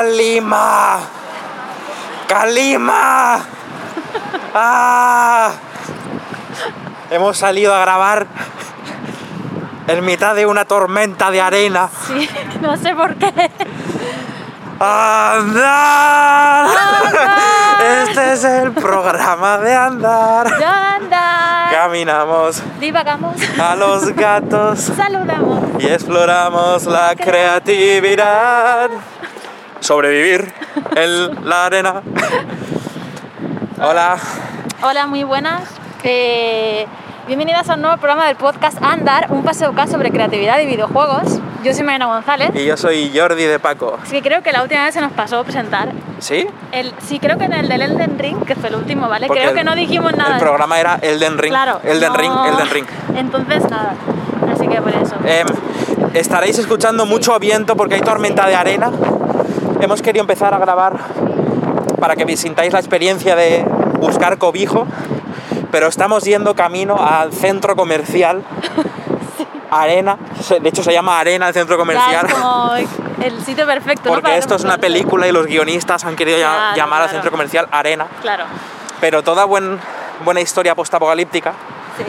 Calima. Calima. Ah. Hemos salido a grabar en mitad de una tormenta de arena. Sí, no sé por qué. ¡Andar! Este es el programa de andar. Ya andar. Caminamos Divagamos. a los gatos Saludamos. y exploramos la creatividad. Sobrevivir en la arena. Hola. Hola, muy buenas. Eh, bienvenidas a un nuevo programa del podcast Andar, un paseo K sobre creatividad y videojuegos. Yo soy Mariana González. Y yo soy Jordi de Paco. Que creo que la última vez se nos pasó presentar. ¿Sí? El, sí, creo que en el del Elden Ring, que fue el último, ¿vale? Porque creo que no dijimos nada. El programa era Elden Ring. Claro. Elden no- Ring, Elden Ring. Entonces, nada. Así que por eso. Em, estaréis escuchando mucho viento porque hay tormenta de arena. Hemos querido empezar a grabar para que sintáis la experiencia de buscar cobijo, pero estamos yendo camino al centro comercial Arena. De hecho, se llama Arena el centro Ya comercial. es como el sitio perfecto, ¿no? Porque Para esto es una película y los guionistas han querido ya- Claro, llamar al centro comercial Arena. Claro. Pero toda buen- buena historia postapocalíptica Sí.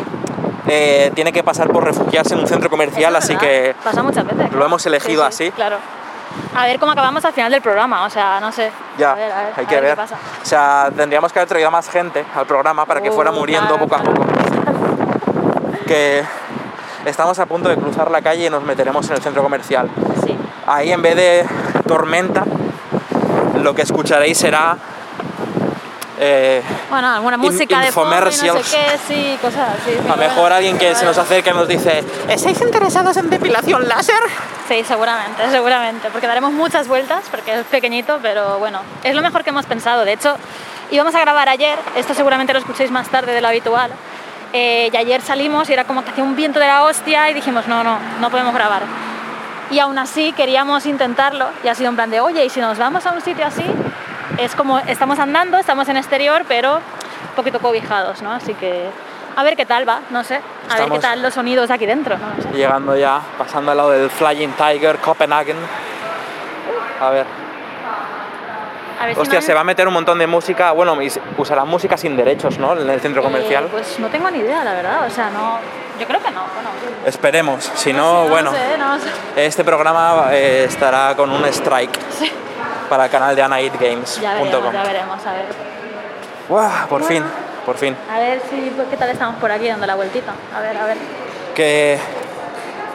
eh, tiene que pasar por refugiarse en un centro comercial, así que Pasa muchas veces. lo hemos elegido Sí, sí, así. Claro. A ver cómo acabamos al final del programa, o sea, no sé. ya, A ver, a ver, hay que ver ver. qué pasa. O sea, tendríamos que haber traído a más gente al programa para que Uh, fuera muriendo claro, poco a claro. poco. Que estamos a punto de cruzar la calle y nos meteremos en el centro comercial. Sí. Ahí en vez de tormenta, lo que escucharéis será eh, Bueno, alguna In- música de no sé qué, sí, cosas así. a lo mejor alguien que se nos acerca y nos dice ¿Estáis interesados en depilación láser? Sí, seguramente, seguramente, porque daremos muchas vueltas, porque es pequeñito, pero bueno, es lo mejor que hemos pensado. De hecho, íbamos a grabar ayer, esto seguramente lo escuchéis más tarde de lo habitual, eh, y ayer salimos y era como que hacía un viento de la hostia y dijimos, no, no, no podemos grabar. Y aún así queríamos intentarlo y ha sido en plan de, oye, ¿y si nos vamos a un sitio así? Es como, estamos andando, estamos en exterior, pero un poquito cobijados, ¿no? Así que, a ver qué tal va, no sé, a ver qué tal los sonidos aquí dentro, no sé. Llegando ya, pasando al lado del Flying Tiger Copenhagen. A ver. A ver Hostia, se va a meter un montón de música. Bueno, usarán música sin derechos, ¿no? En el centro comercial. Eh, pues no tengo ni idea, la verdad. O sea, no. Yo creo que no. Bueno, Esperemos. Si no no, sé, bueno, sé, no sé. este programa eh, estará con un strike Sí. Para el canal de anaidgames.com. Ya veremos, ya veremos. A ver. ¡Guau! Por fin, por fin. A ver si. ¿Qué tal estamos por aquí dando la vueltita? A ver, a ver. Que.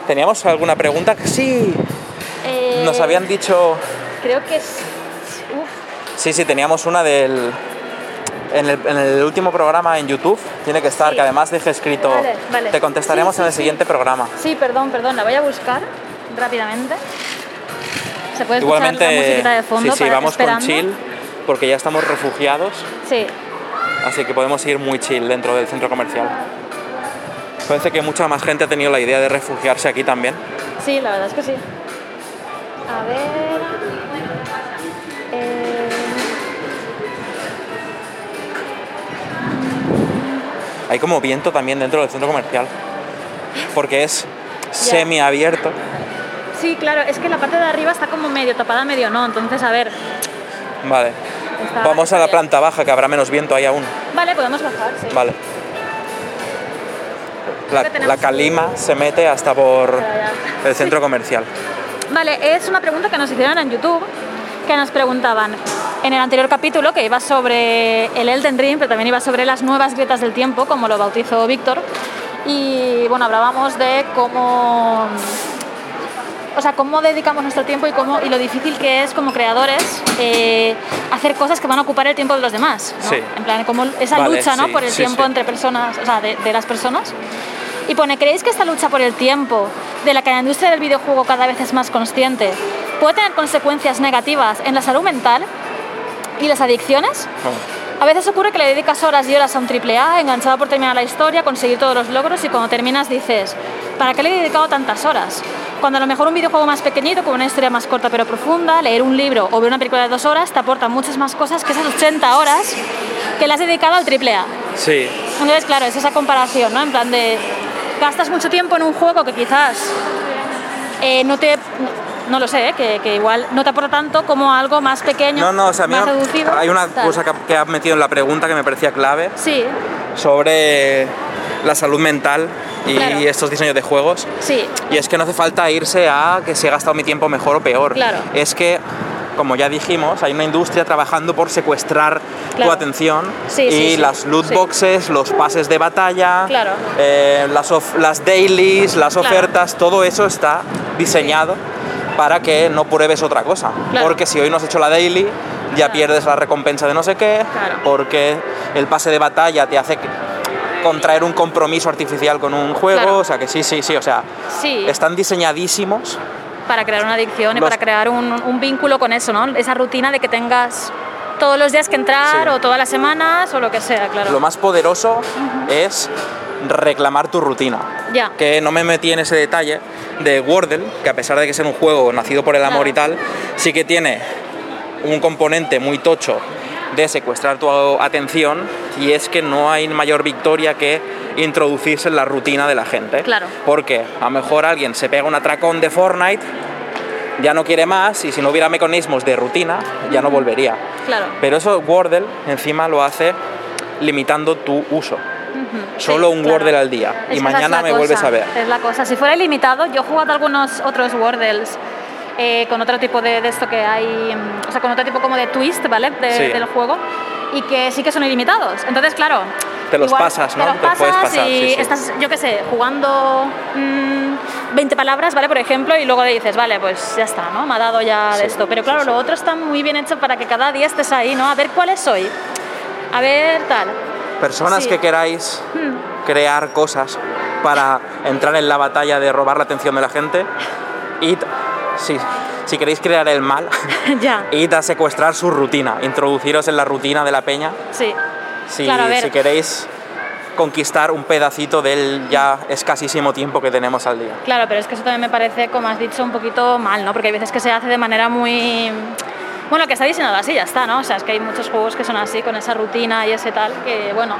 ¿Teníamos alguna pregunta? Sí, Eh, nos habían dicho. Creo que es. Uf, Sí, sí, teníamos una del. En el, en el último programa en YouTube tiene que estar, Sí. que además deje escrito. Vale, vale. Te contestaremos Sí, sí, en el siguiente programa. sí, perdón, perdón. La voy a buscar rápidamente. Se puede escuchar Igualmente, la musiquita de fondo sí, sí, para vamos esperando. con chill, porque ya estamos refugiados, Sí. así que podemos ir muy chill dentro del centro comercial. Parece que mucha más gente ha tenido la idea de refugiarse aquí también. Sí, la verdad es que sí. A ver. Eh, Hay como viento también dentro del centro comercial, porque es semiabierto. Sí, claro, es que la parte de arriba está como medio tapada, medio no. Entonces, a ver. Vale. está- Vamos a la bien. planta baja, que habrá menos viento ahí aún. Vale, podemos bajar, sí. Vale. La, calima se mete hasta por el centro comercial. Vale, es una pregunta que nos hicieron en YouTube, que nos preguntaban en el anterior capítulo, que iba sobre el Elden Ring, pero también iba sobre las nuevas grietas del tiempo, como lo bautizó Víctor. Y bueno, hablábamos de cómo o sea, cómo dedicamos nuestro tiempo y, cómo, y lo difícil que es como creadores eh, hacer cosas que van a ocupar el tiempo de los demás. ¿no? Sí. En plan, como esa Vale, lucha ¿no? por el tiempo entre personas, o sea, de, de las personas. Y pone, ¿creéis que esta lucha por el tiempo, de la que la industria del videojuego cada vez es más consciente, puede tener consecuencias negativas en la salud mental y las adicciones? A veces ocurre que le dedicas horas y horas a un triple A, enganchado por terminar la historia, conseguir todos los logros y cuando terminas dices, ¿para qué le he dedicado tantas horas? Cuando a lo mejor un videojuego más pequeñito, con una historia más corta pero profunda, leer un libro o ver una película de dos horas te aporta muchas más cosas que esas 80 horas que le has dedicado al triple A. Sí, Entonces, claro, es esa comparación, ¿no? En plan de, gastas mucho tiempo en un juego que quizás eh, no te... No lo sé, ¿eh? que, que igual no te aporta tanto como algo más pequeño, no, no, o sea, a mí más me- reducido. hay una tal. cosa que, que has metido en la pregunta que me parecía clave Sí, sobre la salud mental y Claro. estos diseños de juegos. sí, Y es que no hace falta irse a que si he gastado mi tiempo mejor o peor. Claro. Es que, como ya dijimos, hay una industria trabajando por secuestrar tu atención Sí, y sí, sí, las loot boxes, los pases de batalla, Claro. eh, las, of- las dailies, las Claro. ofertas, todo eso está diseñado para que no pruebes otra cosa. Porque si hoy no has hecho la daily, ya pierdes la recompensa de no sé qué, Claro. porque el pase de batalla te hace que- contraer un compromiso artificial con un juego, Claro. o sea que sí, sí, sí, o sea, sí. están diseñadísimos. para crear una adicción y para crear un, un vínculo con eso, ¿no? Esa rutina de que tengas todos los días que entrar Sí. o todas las semanas o lo que sea, claro. Lo más poderoso es reclamar tu rutina. Ya. Que no me metí en ese detalle de Wordle, que a pesar de que ser un juego nacido por el amor Claro. y tal, sí que tiene un componente muy tocho de secuestrar tu atención y es que no hay mayor victoria que introducirse en la rutina de la gente. Claro. Porque a lo mejor alguien se pega un atracón de Fortnite, ya no quiere más y si no hubiera mecanismos de rutina, ya no volvería. Claro. Pero eso Wordle encima lo hace limitando tu uso. Solo Sí, un claro. Wordle al día. Es y mañana me cosa, vuelves a ver. Es la cosa. Si fuera ilimitado, yo he jugado algunos otros Wordles eh, con otro tipo de, de esto que hay, mm, o sea, con otro tipo como de twist, ¿vale? De- Sí. Del juego. Y que sí que son ilimitados. Entonces, claro. Te los pasas, ¿no? Te los Te puedes pasas pasar, y sí, sí. estás, yo qué sé, jugando mm, 20 palabras, ¿vale? Por ejemplo, y luego le dices, vale, pues ya está, ¿no? Me ha dado ya de Sí, esto. Pero claro, sí, sí. lo otro está muy bien hecho para que cada día estés ahí, ¿no? A ver cuál es hoy. A ver tal. Personas Sí. que queráis Mm. crear cosas para entrar en la batalla de robar la atención de la gente, id, sí, si queréis crear el mal, ya. id a secuestrar su rutina, introduciros en la rutina de la peña. Sí. Si, Claro, a ver. si queréis conquistar un pedacito del ya escasísimo tiempo que tenemos al día. Claro, pero es que eso también me parece, como has dicho, un poquito mal, ¿no? Porque hay veces que se hace de manera muy... Bueno, que está diseñado así, ya está, ¿no? O sea, es que hay muchos juegos que son así, con esa rutina y ese tal, que, bueno,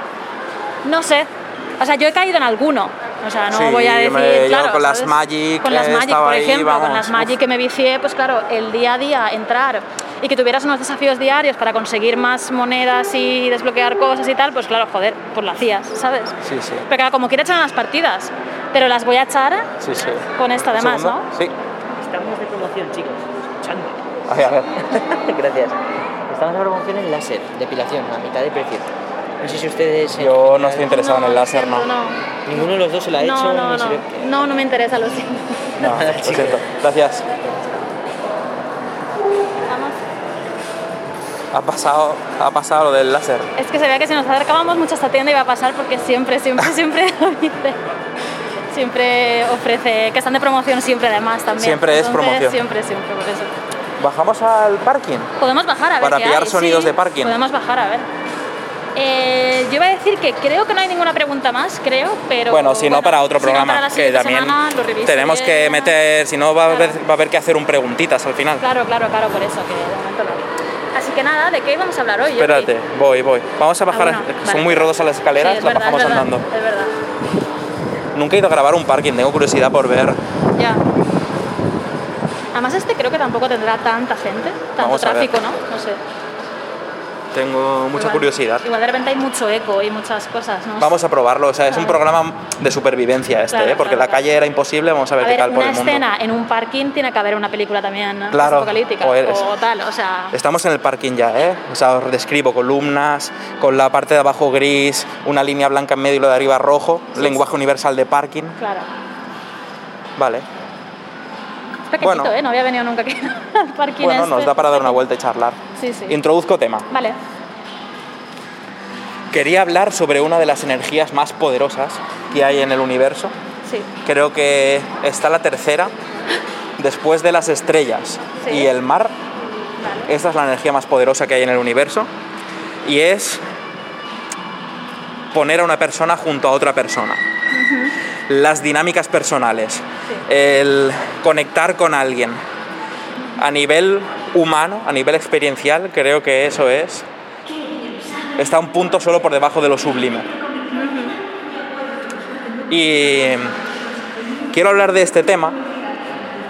no sé. O sea, yo he caído en alguno. O sea, no Sí, voy a decir, me- claro, con las. Magic Con las Magic, por ahí, ejemplo, con las. Magic que me vicié, pues claro, el día a día entrar y que tuvieras unos desafíos diarios para conseguir más monedas y desbloquear cosas y tal, pues claro, joder, pues lo hacías, ¿sabes? Sí, sí. Pero claro, como quiero echar las partidas, pero las voy a echar Sí, sí. con esta ¿Un además? ¿no? Sí. Estamos de promoción, chicos. Escuchando. Ay, a ver. Gracias. Estamos de promoción en láser, depilación, a mitad de precio. No sé si ustedes... eh, Yo no estoy interesado en el láser, no. No, Ninguno de los dos se lo ha hecho. no, no, me interesa, lo siento. No, lo siento. Gracias. Vamos. Ha pasado, ha pasado lo del láser. Es que se ve que si nos acercábamos mucho a esta tienda iba a pasar porque siempre, siempre, siempre lo dice. Siempre ofrece, que están de promoción siempre además también. Siempre es promoción. Siempre, siempre, por eso. Bajamos al parking. Podemos bajar a ver Para qué pillar hay, sonidos sí, de parking. Podemos bajar a ver. Eh, yo iba a decir que creo que no hay ninguna pregunta más, creo, pero... bueno, si no para otro programa, para que también semana lo reviso tenemos que meter, si no va a, haber, Claro. va a haber que hacer un preguntitas al final. Claro, claro, claro, por eso, que de momento no. Así que nada, ¿de qué íbamos a hablar hoy? Espérate, voy, voy. Vamos a Ah, bajar, bueno, son vale. muy rodosas las escaleras, Sí, es las verdad, bajamos es verdad, andando. Es verdad, Nunca he ido a grabar un parking, tengo curiosidad por ver. ya. Además este creo que tampoco tendrá tanta gente, tanto Vamos a tráfico, ¿no? No sé. Tengo mucha Igual- curiosidad. Igual de repente hay mucho eco y muchas cosas, ¿no? Vamos a probarlo, o sea, es un programa de supervivencia este, Claro, ¿eh? porque claro, la calle era imposible, vamos a ver A qué tal por una el mundo. escena en un parking tiene que haber una película también ¿no? Claro, apocalíptica o eres- o tal, o sea... Estamos en el parking ya, ¿eh? O sea, os describo columnas, con la parte de abajo gris, una línea blanca en medio y lo de arriba rojo, Sí, lenguaje universal de parking. Claro. Vale. Es pequeñito, Bueno. ¿eh? No había venido nunca aquí al parking Bueno, este. nos da para dar una vuelta y charlar. Sí, sí. Introduzco tema. Vale. Quería hablar sobre una de las energías más poderosas que hay en el universo. Sí. Creo que está la tercera, después de las estrellas Sí. y el mar. Vale. Esta es la energía más poderosa que hay en el universo y es poner a una persona junto a otra persona. Las dinámicas personales, el conectar con alguien. A nivel humano, a nivel experiencial, creo que eso es. Está un punto solo por debajo de lo sublime. Y quiero hablar de este tema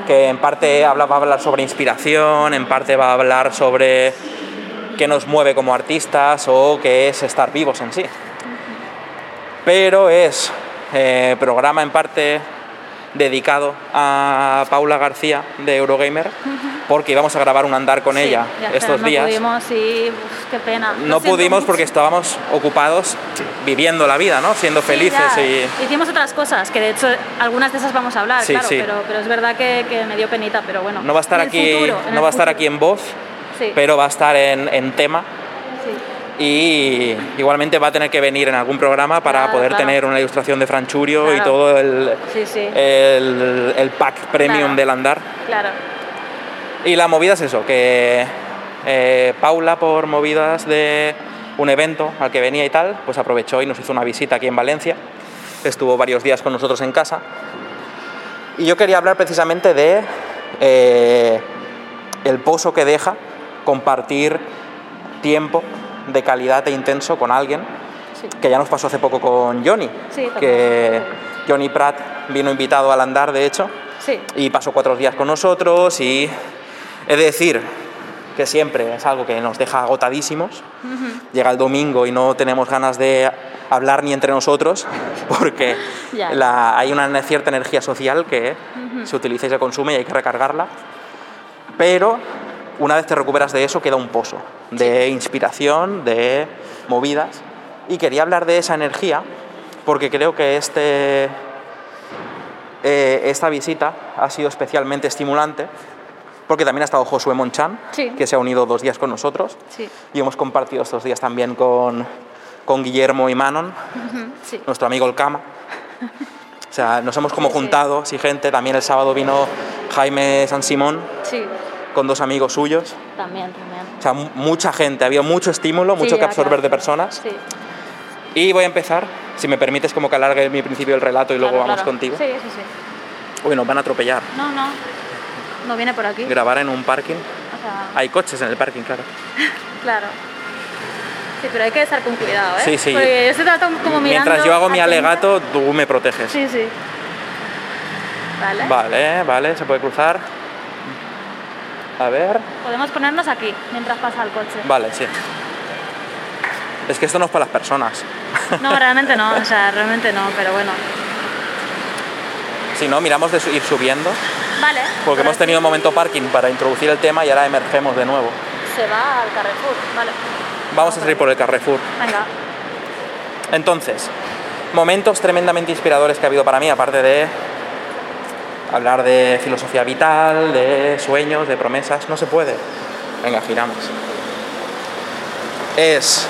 que en parte va a hablar sobre inspiración, en parte va a hablar sobre qué nos mueve como artistas o qué es estar vivos en sí. Pero es eh, programa en parte dedicado a Paula García de Eurogamer, porque íbamos a grabar un andar con Sí, ella estos no días. pudimos y uf, qué pena. No pudimos mucho. porque estábamos ocupados viviendo la vida, ¿no? Siendo Sí, felices ya. y... Hicimos otras cosas, que de hecho algunas de esas vamos a hablar, Sí, claro, sí. Pero, pero es verdad que, que me dio penita, pero bueno. No va a estar aquí, futuro, no va a estar aquí en voz, Sí, pero va a estar en, en tema. Y igualmente va a tener que venir en algún programa para Claro, poder claro. tener una ilustración de Franchurio y todo el, Sí, sí. el, el pack premium del andar. Claro. Y la movida es eso, que eh, Paula por movidas de un evento al que venía y tal, pues aprovechó y nos hizo una visita aquí en Valencia. Estuvo varios días con nosotros en casa. Y yo quería hablar precisamente de eh, el pozo que deja compartir tiempo de calidad e intenso con alguien, Sí. que ya nos pasó hace poco con Johnny, Sí, que Johnny Pratt vino invitado al andar, de hecho, Sí. y pasó cuatro días con nosotros y he de decir que siempre es algo que nos deja agotadísimos. Llega el domingo y no tenemos ganas de hablar ni entre nosotros porque la- hay una cierta energía social que se utiliza y se consume y hay que recargarla. Pero una vez te recuperas de eso queda un pozo de inspiración, de movidas. Y quería hablar de esa energía porque creo que este, eh, esta visita ha sido especialmente estimulante porque también ha estado Josué Monchan, Sí. que se ha unido dos días con nosotros Sí. y hemos compartido estos días también con, con Guillermo y Manon, Sí. nuestro amigo el Cama. O sea, nos hemos como juntado, sí, gente. También el sábado vino Jaime San Simón Sí. Con dos amigos suyos. También, también. O sea, mu- mucha gente, había mucho estímulo, mucho Sí, que absorber de personas. Sí. Y voy a empezar, si me permites, como que alargue mi principio del relato y luego vamos claro. contigo. Sí, sí, sí. Uy, nos van a atropellar. No, no. No viene por aquí. Grabar en un parking. O sea, Hay coches en el parking, claro. claro. Sí, pero hay que estar con cuidado, ¿eh? Sí, sí. Porque yo estoy tratando como mirando. Mientras yo hago mi alegato, tú me proteges. Sí, sí. Vale. Vale, vale, se puede cruzar. A ver. Podemos ponernos aquí mientras pasa el coche. Vale, sí. Es que esto no es para las personas. No, realmente no, o sea, realmente no, pero bueno. Si no, miramos de ir subiendo. Vale. Porque por hemos tenido aquí momento parking para introducir el tema y ahora emergemos de nuevo. Se va al Carrefour, vale. Vamos a salir por el Carrefour. Venga. Entonces, momentos tremendamente inspiradores que ha habido para mí, aparte de hablar de filosofía vital, de sueños, de promesas, no se puede. Venga, giramos. Es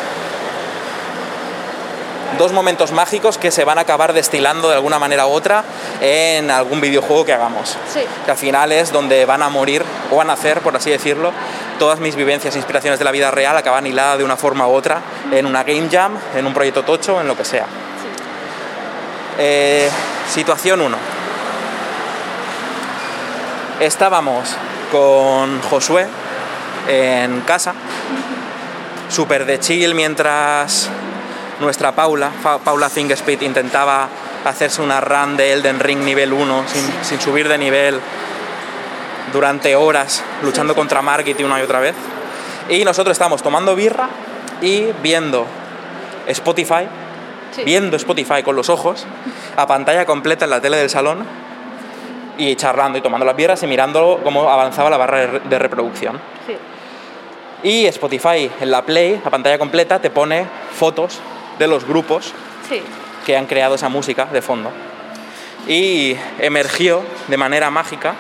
dos momentos mágicos que se van a acabar destilando de alguna manera u otra en algún videojuego que hagamos. Sí. Que al final es donde van a morir o a nacer, por así decirlo, todas mis vivencias e inspiraciones de la vida real acaban hiladas de una forma u otra en una game jam, en un proyecto tocho, en lo que sea. Eh, situación 1. Estábamos con Josué en casa, súper de chill, mientras nuestra Paula, Paula Fingerspeed, intentaba hacerse una run de Elden Ring nivel 1 sin, sin subir de nivel durante horas, luchando contra Margit una y otra vez. Y nosotros estábamos tomando birra y viendo Spotify, Sí. viendo Spotify con los ojos, a pantalla completa en la tele del salón y charlando y tomando las birras y mirando cómo avanzaba la barra de re- de reproducción. Sí. Y Spotify en la Play, a pantalla completa, te pone fotos de los grupos Sí. que han creado esa música de fondo. Y emergió de manera mágica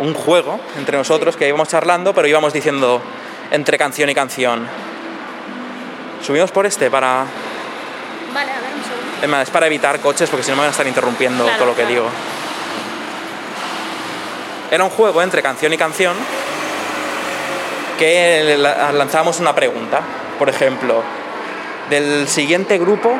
un juego entre nosotros que íbamos charlando, pero íbamos diciendo entre canción y canción. Subimos por este para... Vale, a ver un segundo. Es para evitar coches porque si no me van a estar interrumpiendo Claro, todo lo que claro. digo. Era un juego entre canción y canción que la- lanzábamos una pregunta. Por ejemplo, del siguiente grupo,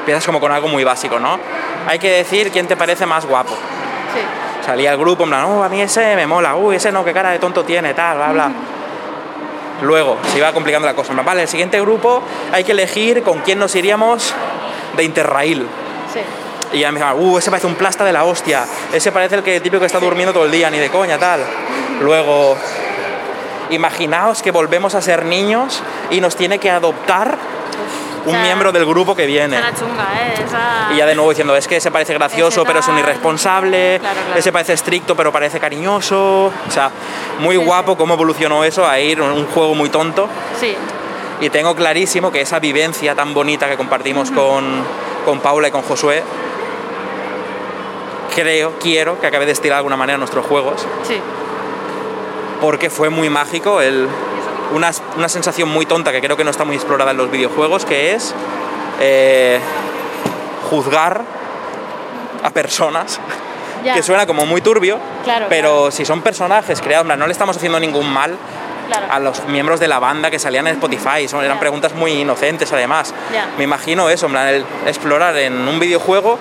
empiezas como con algo muy básico, ¿no? Hay que decir quién te parece más guapo. Sí. Salía el grupo en plan, oh, a mí ese me mola, uy, ese no, qué cara de tonto tiene, tal, bla, bla. Luego se iba complicando la cosa. Vale, el siguiente grupo hay que elegir con quién nos iríamos de Interrail. Sí. Y ya me dijeron, uh, ese parece un plasta de la hostia, ese parece el que típico que está durmiendo todo el día, ni de coña, tal. Luego, imaginaos que volvemos a ser niños y nos tiene que adoptar un O sea, miembro del grupo que viene. Esa chunga, ¿eh? Esa... Y ya de nuevo diciendo, es que ese parece gracioso, Ese pero es un irresponsable, Claro, claro. ese parece estricto, pero parece cariñoso. O sea, muy Sí, guapo sí. cómo evolucionó eso a ir un juego muy tonto. Sí. Y tengo clarísimo que esa vivencia tan bonita que compartimos con, con Paula y con Josué, creo, quiero que acabe de estirar de alguna manera nuestros juegos, Sí. porque fue muy mágico, el, una, una sensación muy tonta que creo que no está muy explorada en los videojuegos, que es eh, juzgar a personas, Ya. que suena como muy turbio, Claro, pero si son personajes creados, no le estamos haciendo ningún mal Claro. a los miembros de la banda que salían en Spotify. Son, eran preguntas muy inocentes además. Me imagino eso, en plan, el explorar en un videojuego.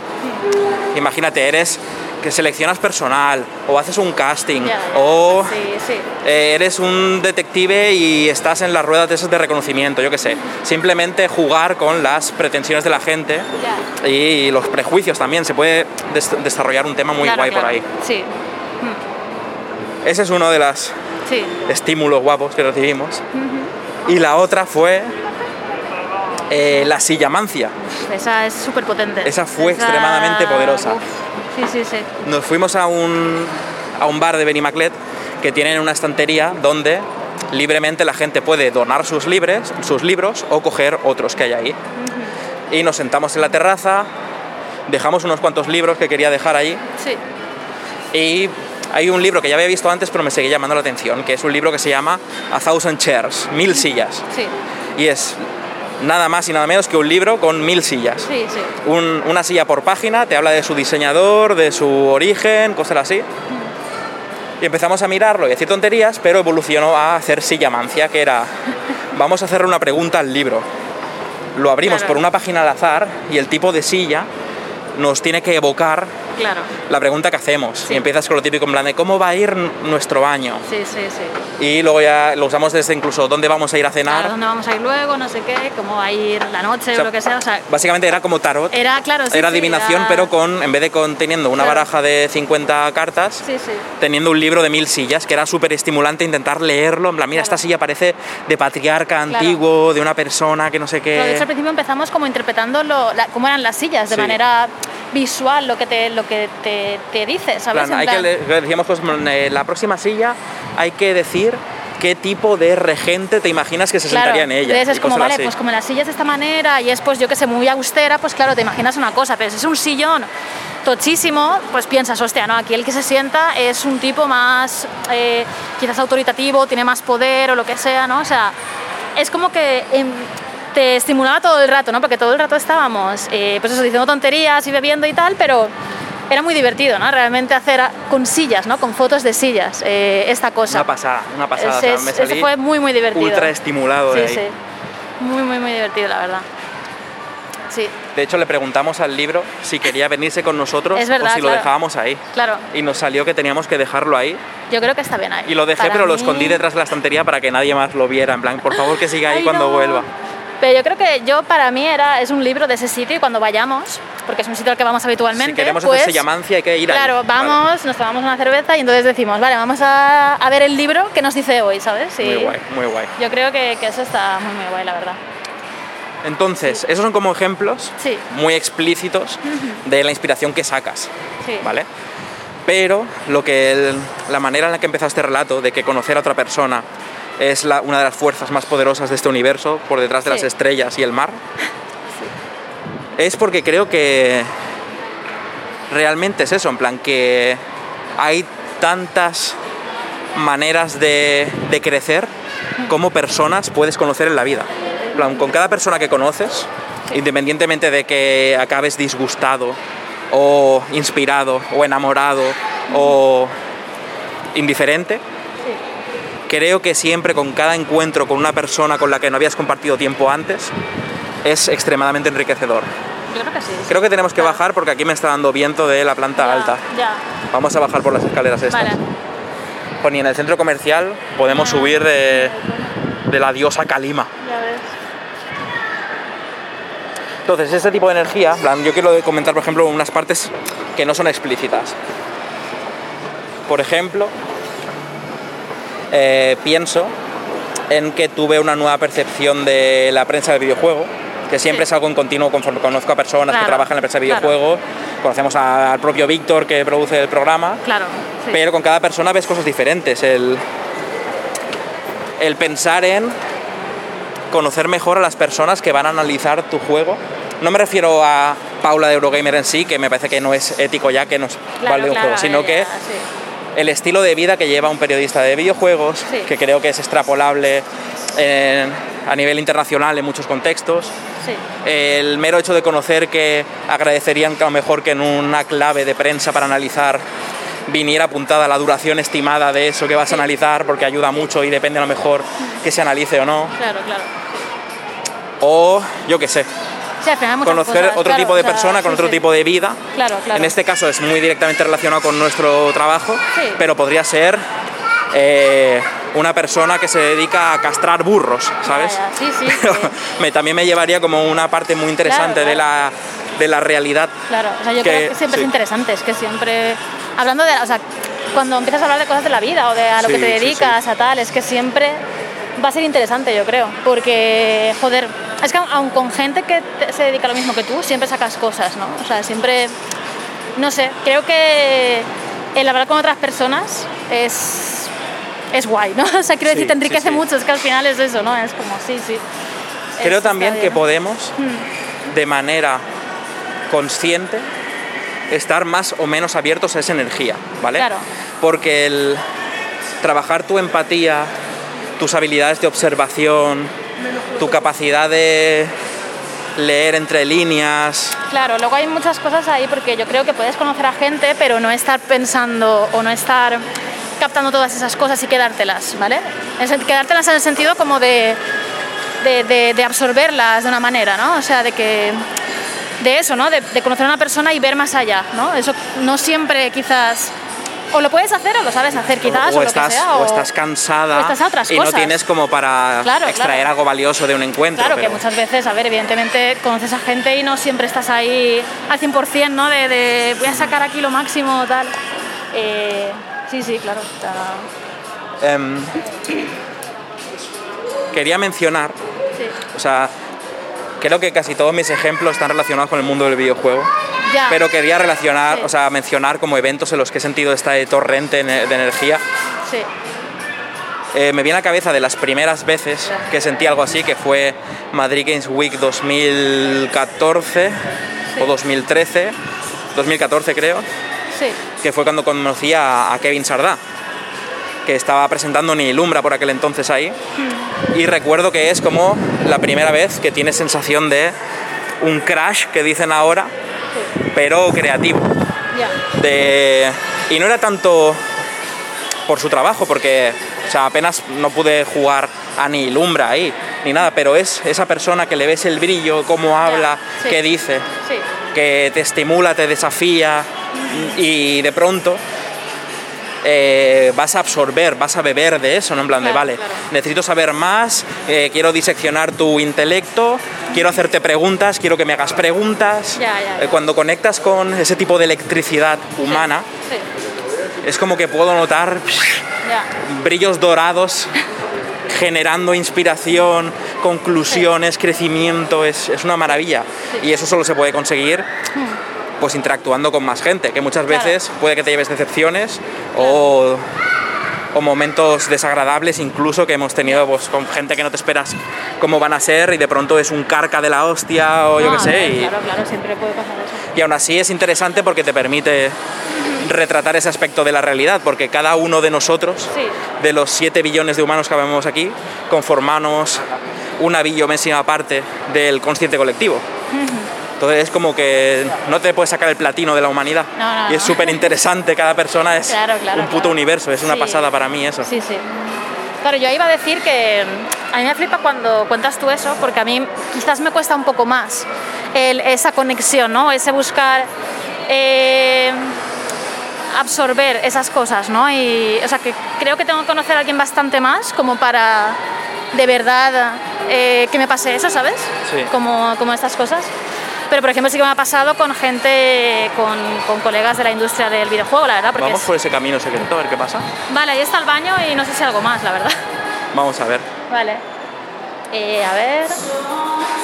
Imagínate, eres que seleccionas personal o haces un casting o Sí, sí. eh, eres un detective y estás en las ruedas de esas de reconocimiento, yo qué sé. Simplemente jugar con las pretensiones de la gente y los prejuicios también. Se puede des- desarrollar un tema muy Claro, guay por ahí. Sí. Ese es uno de los Sí. estímulos guapos que recibimos. Y la otra fue eh, la silla mancia. Esa es súper potente. Esa fue extremadamente poderosa. Sí, sí, sí. Nos fuimos a un, a un bar de Benimaclet que tienen una estantería donde libremente la gente puede donar sus, libres, sus libros o coger otros que hay ahí. Y nos sentamos en la terraza, dejamos unos cuantos libros que quería dejar ahí Sí. y hay un libro que ya había visto antes pero me seguía llamando la atención, que es un libro que se llama A Thousand Chairs, Mil Sillas. Sí. Y es nada más y nada menos que un libro con mil sillas. Sí, sí. Un- una silla por página, te habla de su diseñador, de su origen, cosas así. Y empezamos a mirarlo y a decir tonterías, pero evolucionó a hacer silla mancia, que era, vamos a hacerle una pregunta al libro. Lo abrimos Claro. por una página al azar y el tipo de silla nos tiene que evocar Claro. la pregunta que hacemos. Sí. Y empiezas con lo típico en plan de cómo va a ir nuestro baño. Sí, sí, sí. Y luego ya lo usamos desde incluso dónde vamos a ir a cenar. Claro, ¿dónde vamos a ir luego? No sé qué, cómo va a ir la noche O sea, o lo que sea. O sea, Básicamente era como tarot. era, claro, sí, era adivinación, era- pero con en vez de con teniendo una Claro. baraja de 50 cartas, teniendo un libro de mil sillas, que era súper estimulante intentar leerlo. En plan, mira, Claro. esta silla parece de patriarca antiguo, de una persona que no sé Pero de hecho, al qué. principio empezamos como interpretando lo, la- cómo eran las sillas, de manera visual, lo que te, lo que te, te dice, En ¿sabes? plan, En hay que plan- le- decíamos cosas como, eh, la próxima silla hay que decir qué tipo de regente te imaginas que se Claro, sentaría en ella. entonces es como, vale, así. pues como la silla es de esta manera y es pues yo que sé, muy austera, pues claro, te imaginas una cosa, pero si es un sillón tochísimo, pues piensas, hostia, no, aquí el que se sienta es un tipo más eh, quizás autoritativo, tiene más poder o lo que sea, ¿no? O sea, es como que em, te estimulaba todo el rato, ¿no? Porque todo el rato estábamos, eh, pues eso, diciendo tonterías y bebiendo y tal, pero era muy divertido, ¿no? Realmente hacer con sillas, ¿no? Con fotos de sillas, eh, esta cosa. Una pasada, una pasada. O sea, me salí fue muy, muy divertido. ultra estimulado de Sí, ahí. sí. Muy, muy, muy divertido, la verdad. Sí, De hecho, le preguntamos al libro si quería venirse con nosotros verdad, o si lo dejábamos ahí. claro. Y nos salió que teníamos que dejarlo ahí. Yo creo que está bien ahí. Y lo dejé, Para pero lo escondí detrás de la estantería para que nadie más lo viera. En plan, por favor, que siga ahí Ay, cuando no. vuelva. Pero yo creo que yo, para mí, era, es un libro de ese sitio y cuando vayamos, porque es un sitio al que vamos habitualmente, Si queremos pues, hacer Sellamancia, hay que ir ahí. Claro, Vale. vamos, nos tomamos una cerveza y entonces decimos, vale, vamos a, a ver el libro que nos dice hoy, ¿sabes? Sí. Muy guay, muy guay. Yo creo que, que eso está muy, muy guay, la verdad. Entonces, esos son como ejemplos Sí. muy explícitos de la inspiración que sacas, Sí. ¿vale? Pero lo que el- la manera en la que empezó este relato, de que conocer a otra persona es la- una de las fuerzas más poderosas de este universo, por detrás de Sí. las estrellas y el mar, es porque creo que realmente es eso, en plan que hay tantas maneras de, de crecer como personas puedes conocer en la vida. En plan, con cada persona que conoces, independientemente de que acabes disgustado o inspirado o enamorado o indiferente, creo que siempre con cada encuentro con una persona con la que no habías compartido tiempo antes es extremadamente enriquecedor. Yo creo que sí. Creo que tenemos que Claro. bajar porque aquí me está dando viento de la planta Ya, alta. Ya. Vamos a bajar por las escaleras estas. Vale. Pues ni en el centro comercial podemos Ah. subir de, de la diosa Kalima. Ya ves. Entonces, este tipo de energía, en plan, yo quiero comentar, por ejemplo, unas partes que no son explícitas. Por ejemplo, eh, pienso en que tuve una nueva percepción de la prensa del videojuego, que siempre Sí. es algo en continuo conforme conozco a personas que Claro, trabajan en la prensa de claro. videojuegos, conocemos a- al propio Víctor que produce el programa, Claro. sí. pero con cada persona ves cosas diferentes. El, el pensar en conocer mejor a las personas que van a analizar tu juego. No me refiero a Paula de Eurogamer en sí, que me parece que no es ético ya que nos Claro, vale un claro, juego, sino que sí. El estilo de vida que lleva un periodista de videojuegos, Sí. que creo que es extrapolable en- a nivel internacional en muchos contextos. Sí. El mero hecho de conocer que agradecerían que a lo mejor que en una clave de prensa para analizar viniera apuntada la duración estimada de eso que vas a analizar, porque ayuda mucho y depende a lo mejor que se analice o no. Claro, claro. O yo qué sé, Sí, al final hay muchas conocer cosas, otro claro, tipo de o sea, persona con sí, otro sí. tipo de vida. Claro, claro. En este caso es muy directamente relacionado con nuestro trabajo, pero podría ser eh, una persona que se dedica a castrar burros, ¿sabes? Ya, ya, sí, sí, Pero me, también me llevaría como una parte muy interesante Claro, De, la, de la realidad. Claro, o sea, yo que- creo que siempre es interesante, es que siempre, hablando de, o sea, cuando empiezas a hablar de cosas de la vida o de a lo que te dedicas, a tal, es que siempre va a ser interesante, yo creo, porque, joder, es que aun con gente que se dedica a lo mismo que tú, siempre sacas cosas, ¿no? O sea, siempre, no sé, creo que el hablar con otras personas es, es guay, ¿no? O sea, quiero Sí, decir, te sí, enriquece sí. mucho, es que al final es eso, ¿no? Es como, sí, sí. Creo también está que bien. podemos, Mm. de manera consciente, estar más o menos abiertos a esa energía, ¿vale? Claro. Porque el trabajar tu empatía, tus habilidades de observación, tu capacidad de leer entre líneas, Claro, luego hay muchas cosas ahí porque yo creo que puedes conocer a gente, pero no estar pensando o no estar captando todas esas cosas y quedártelas, ¿vale? Quedártelas en el sentido como de- de absorberlas de una manera, ¿no? O sea, de que de eso, ¿no? De, de conocer a una persona y ver más allá, ¿no? Eso no siempre quizás o lo puedes hacer o lo sabes hacer quizás o, o, lo estás, que sea o estás cansada o estás y no tienes como para Claro, extraer claro. algo valioso de un encuentro. Claro, que muchas veces, a ver, evidentemente conoces a gente y no siempre estás ahí al 100%, ¿no? De, de voy a sacar aquí lo máximo, tal. Eh, sí, sí, claro. está- Em, quería mencionar, sí. o sea, creo que casi todos mis ejemplos están relacionados con el mundo del videojuego. Ya. Pero quería relacionar, Sí. o sea, mencionar como eventos en los que he sentido este torrente de energía. Sí, Eh, me viene a la cabeza de las primeras veces que sentí algo así, que fue Madrid Games Week 2014 Sí. o 2013, 2014 creo, sí, que fue cuando conocí a, a Kevin Sardá, que estaba presentando Nilumbra por aquel entonces ahí. Y recuerdo que es como la primera vez que tienes sensación de un crash, que dicen ahora, pero creativo. de- y no era tanto por su trabajo, porque o sea, apenas no pude jugar a ni Lumbra ahí, ni nada, pero es esa persona que le ves el brillo, cómo habla, sí. qué dice, Sí, que te estimula, te desafía y de pronto eh, vas a absorber, vas a beber de eso, ¿no? En plan de, vale, claro. necesito saber más, eh, quiero diseccionar tu intelecto, quiero hacerte preguntas, quiero que me hagas preguntas. Ya, ya, ya. Eh, cuando conectas con ese tipo de electricidad humana, sí, es como que puedo notar brillos dorados generando inspiración, conclusiones, crecimiento, es, es una maravilla. Y eso solo se puede conseguir pues interactuando con más gente, que muchas. Claro. veces puede que te lleves decepciones o, o momentos desagradables incluso que hemos tenido pues, con gente que no te esperas cómo van a ser y de pronto es un carca de la hostia o yo qué sé. ver, y- Claro, claro, siempre puede pasar eso. y aún así es interesante porque te permite retratar ese aspecto de la realidad, porque cada uno de nosotros, Sí. de los 7 billones de humanos que vemos aquí, conformamos una billomésima parte del consciente colectivo. Entonces es como que no te puedes sacar el platino de la humanidad. No, no, y es no. súper interesante, cada persona es Claro, claro, un puto claro. universo, es una Sí. pasada para mí eso. Sí, sí. Claro, yo iba a decir que mm, a mí me flipa cuando cuentas tú eso, porque a mí quizás me cuesta un poco más el- esa conexión, ¿no? Ese buscar eh, absorber esas cosas, ¿no? Y, o sea, que creo que tengo que conocer a alguien bastante más como para de verdad eh, que me pase eso, ¿sabes? Sí. Como, como estas cosas. Pero, por ejemplo, sí que me ha pasado con gente, con, con colegas de la industria del videojuego, la verdad. Porque Vamos es- por ese camino secreto, a ver qué pasa. Vale, ahí está el baño y no sé si algo más, la verdad. Vamos a ver. Vale. Eh, a ver.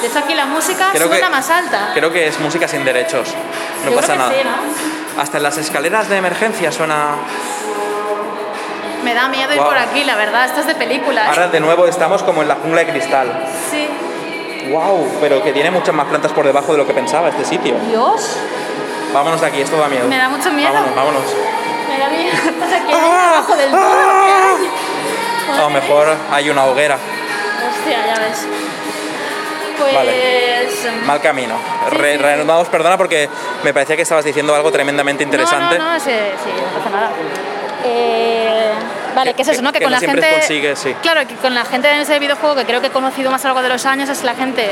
De hecho, aquí la música Creo suena que- más alta. Creo que es música sin derechos. No Yo pasa creo que nada. sí, Hasta en las escaleras de emergencia suena. Me da miedo ir por aquí, la verdad. Esto es de película. Ahora de nuevo estamos como en la jungla de cristal. Sí. ¡Wow! Pero que tiene muchas más plantas por debajo de lo que pensaba este sitio. Dios. Vámonos de aquí, esto da miedo. Me da mucho miedo. Vámonos, vámonos. Me da miedo. O que hay Ah, abajo del todo. ah. A lo mejor hay una hoguera. Hostia, ya ves. Pues. Vale. Mal camino. Sí, Re- sí, sí. reanudamos, perdona porque me parecía que estabas diciendo algo tremendamente interesante. No, no, no, sí, sí, no pasa nada. Eh, vale, ¿qué es eso, no? Que, que con no la gente. consigues, sí. Claro, que con la gente de ese videojuego que creo que he conocido más a lo largo de los años es la gente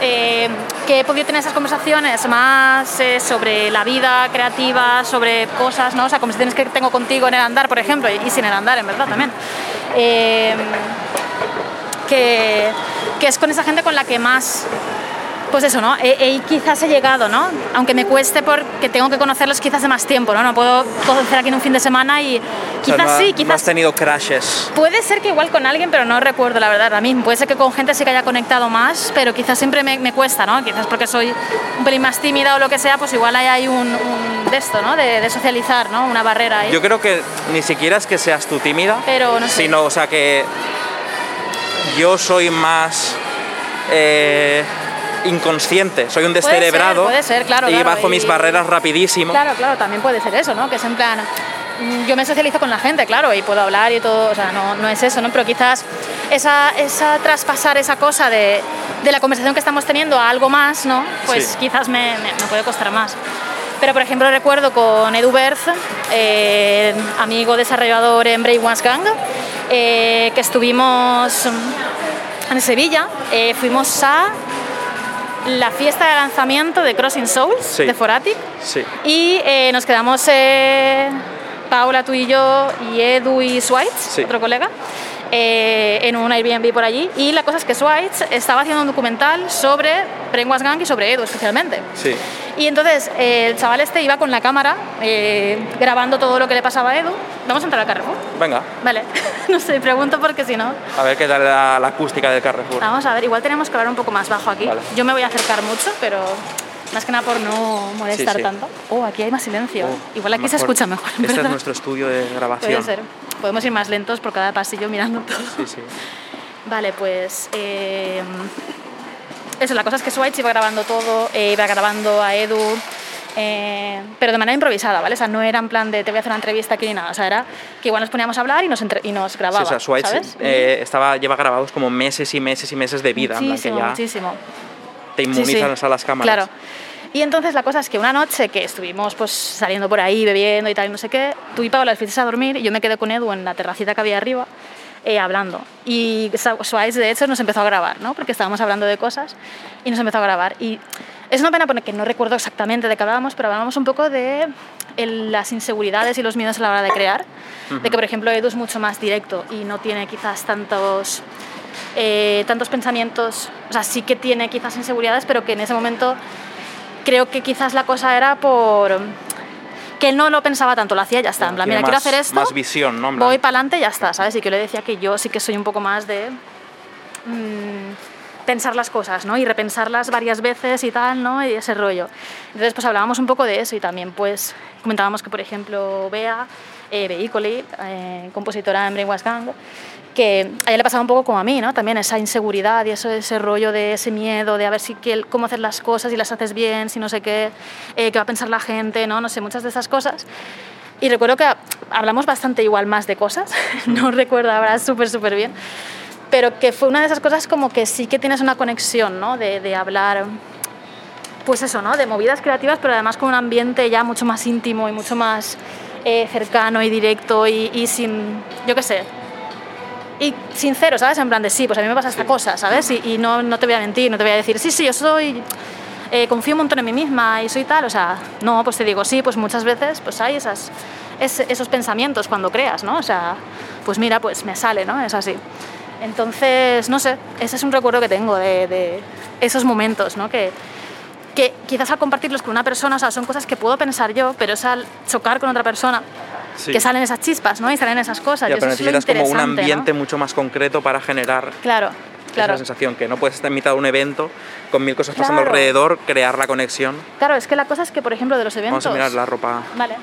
eh, que he podido tener esas conversaciones más eh, sobre la vida creativa, sobre cosas, ¿no? O sea, conversaciones que tengo contigo en el andar, por ejemplo, y, y sin el andar, en verdad, también. Eh, que, que es con esa gente con la que más pues eso, ¿no? E- e- quizás he llegado, ¿no? Aunque me cueste porque tengo que conocerlos quizás de más tiempo, ¿no? No puedo conocer aquí en un fin de semana y O sea, quizás no ha- sí, no has quizás tenido crashes. puede ser que igual con alguien, pero no recuerdo la verdad a mí. Puede ser que con gente sí que haya conectado más, pero quizás siempre me, me cuesta, ¿no? Quizás porque soy un pelín más tímida o lo que sea, pues igual ahí hay un, un de esto, ¿no? De, de socializar, ¿no? Una barrera ahí. Yo creo que ni siquiera es que seas tú tímida, Pero no sé. sino, o sea, que yo soy más eh, inconsciente, soy un Puede ser, descerebrado puede ser, claro, y claro, bajo mis y- barreras rapidísimo. Claro, claro, también puede ser eso, ¿no? Que es en plan, mm, yo me socializo con la gente, claro, y puedo hablar y todo, o sea, no, no es eso, ¿no? Pero quizás esa, esa traspasar esa cosa de, de la conversación que estamos teniendo a algo más, ¿no? Pues Sí. quizás me, me- me puede costar más. Pero, por ejemplo, recuerdo con Edu Berth, eh, amigo desarrollador en Brainwash Gang, eh, que estuvimos en Sevilla, eh, fuimos a la fiesta de lanzamiento de Crossing Souls, Sí. de Foratic, Sí. y eh, nos quedamos eh, Paula, tú y yo, y Edu y Swites, Sí. otro colega, eh, en un Airbnb por allí. Y la cosa es que Swites estaba haciendo un documental sobre Brainwash Gang y sobre Edu especialmente. Sí. Y entonces eh, el chaval este iba con la cámara eh, grabando todo lo que le pasaba a Edu. Vamos a entrar al Carrefour. Venga, Vale, no sé, pregunto porque si no. a ver qué tal la, la acústica del Carrefour. Vamos a ver, igual tenemos que hablar un poco más bajo aquí. Vale. Yo me voy a acercar mucho, pero más que nada por no molestar Sí, sí. tanto. Oh, aquí hay más silencio. Oh, igual aquí se escucha mejor. en Este es verdad. nuestro estudio de grabación. Puede ser. Podemos ir más lentos por cada pasillo mirando todo. Sí, sí. Vale, pues. eh, eso, la cosa es que Switch iba grabando todo, eh, iba grabando a Edu, eh, pero de manera improvisada, ¿vale? O sea, no era en plan de te voy a hacer una entrevista aquí ni nada. O sea, era que igual nos poníamos a hablar y nos, entre- y nos Sí, grababa. o sea, Schweitz ¿sabes? eh, estaba, lleva grabados como meses y meses y meses de vida, en plan que muchísimo, ya muchísimo. te Sí, inmunizan sí. a las cámaras. Claro. Y entonces la cosa es que una noche que estuvimos pues saliendo por ahí, bebiendo y tal, y no sé qué, tú y Paola os fuisteis a dormir y yo me quedé con Edu en la terracita que había arriba eh, hablando. Y Swais, de hecho, nos empezó a grabar, ¿no? Porque estábamos hablando de cosas y nos empezó a grabar. Y es una pena porque no recuerdo exactamente de qué hablábamos, pero hablábamos un poco de el- las inseguridades y los miedos a la hora de crear. De que, por ejemplo, Edu es mucho más directo y no tiene quizás tantos eh, tantos pensamientos, o sea, sí que tiene quizás inseguridades, pero que en ese momento creo que quizás la cosa era por que él no lo pensaba tanto, lo hacía y ya está. En plan, mira, quiero hacer esto, Más visión, ¿no? En plan, voy para adelante y ya está, ¿sabes? Y que yo le decía que yo sí que soy un poco más de mm, pensar las cosas, ¿no? Y repensarlas varias veces y tal, ¿no? Y ese rollo. Entonces, pues hablábamos un poco de eso y también, pues, comentábamos que, por ejemplo, Bea, eh, Veicoli, eh, compositora en Brainwash Gang, que a ella le pasaba un poco como a mí, ¿no? También esa inseguridad y eso, ese rollo de ese miedo de a ver si cómo hacer las cosas y las haces bien, si no sé qué, eh, qué va a pensar la gente, ¿no? No sé, muchas de esas cosas. Y recuerdo que hablamos bastante igual más de cosas, no recuerdo ahora súper, súper bien, pero que fue una de esas cosas como que sí que tienes una conexión, ¿no? De, de hablar, pues eso, ¿no? De movidas creativas, pero además con un ambiente ya mucho más íntimo y mucho más eh, cercano y directo y, y sin, yo qué sé, y sincero, ¿sabes? En plan de sí, pues a mí me pasa esta cosa, ¿sabes? Y, y no, no te voy a mentir, no te voy a decir, sí, sí, yo soy, eh, confío un montón en mí misma y soy tal, o sea, no, pues te digo, sí, pues muchas veces pues hay esas, es- esos pensamientos cuando creas, ¿no? O sea, pues mira, pues me sale, ¿no? Es así. Entonces, no sé, ese es un recuerdo que tengo de, de esos momentos, ¿no? Que, que quizás al compartirlos con una persona, o sea, son cosas que puedo pensar yo, pero es al chocar con otra persona Sí. que salen esas chispas, ¿no? Y salen esas cosas. Ya, pero necesitas como un interesante, ¿no? ambiente mucho más concreto para generar Claro, claro. esa sensación, que no puedes estar en mitad de un evento con mil cosas pasando Claro. alrededor, crear la conexión. Claro, es que la cosa es que, por ejemplo, de los eventos... Vamos a mirar la ropa. Vale.